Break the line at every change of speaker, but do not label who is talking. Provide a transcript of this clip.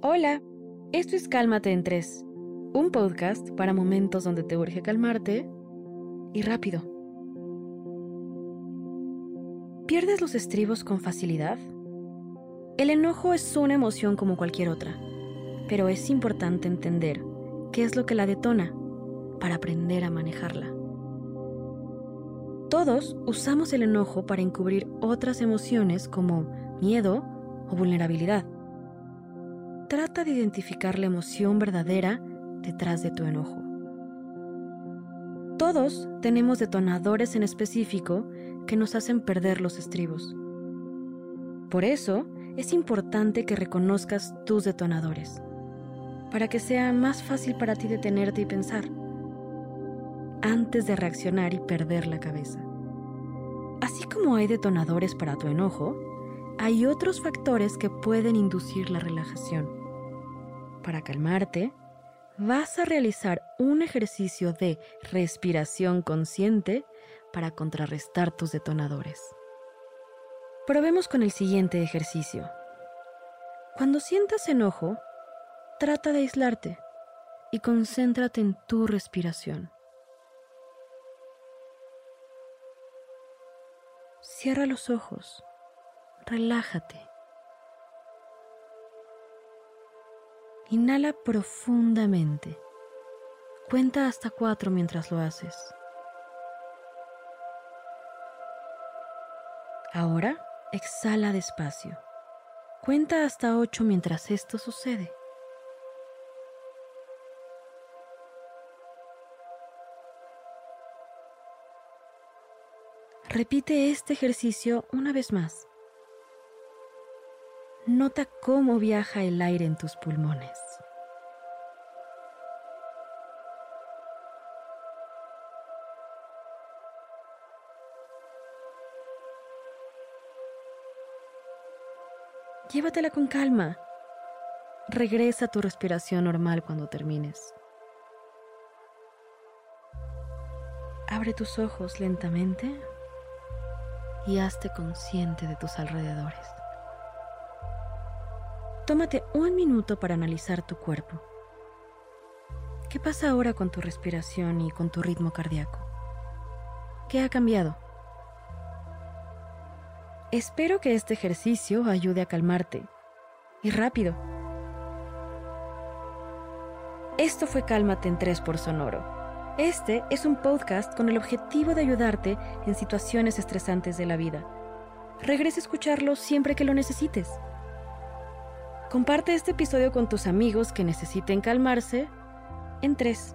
Hola, esto es Cálmate en 3, un podcast para momentos donde te urge calmarte y rápido. ¿Pierdes los estribos con facilidad? El enojo es una emoción como cualquier otra, pero es importante entender qué es lo que la detona para aprender a manejarla. Todos usamos el enojo para encubrir otras emociones como miedo o vulnerabilidad. Trata de identificar la emoción verdadera detrás de tu enojo. Todos tenemos detonadores en específico que nos hacen perder los estribos. Por eso es importante que reconozcas tus detonadores, para que sea más fácil para ti detenerte y pensar, antes de reaccionar y perder la cabeza. Así como hay detonadores para tu enojo, hay otros factores que pueden inducir la relajación. Para calmarte, vas a realizar un ejercicio de respiración consciente para contrarrestar tus detonadores. Probemos con el siguiente ejercicio. Cuando sientas enojo, trata de aislarte y concéntrate en tu respiración. Cierra los ojos, relájate Inhala profundamente. Cuenta hasta cuatro mientras lo haces. Ahora exhala despacio. Cuenta hasta ocho mientras esto sucede. Repite este ejercicio una vez más. Nota cómo viaja el aire en tus pulmones. Llévatela con calma. Regresa a tu respiración normal cuando termines. Abre tus ojos lentamente y hazte consciente de tus alrededores. Tómate un minuto para analizar tu cuerpo. ¿Qué pasa ahora con tu respiración y con tu ritmo cardíaco? ¿Qué ha cambiado? Espero que este ejercicio ayude a calmarte. Y rápido. Esto fue Cálmate en 3 por Sonoro. Este es un podcast con el objetivo de ayudarte en situaciones estresantes de la vida. Regresa a escucharlo siempre que lo necesites. Comparte este episodio con tus amigos que necesiten calmarse en tres.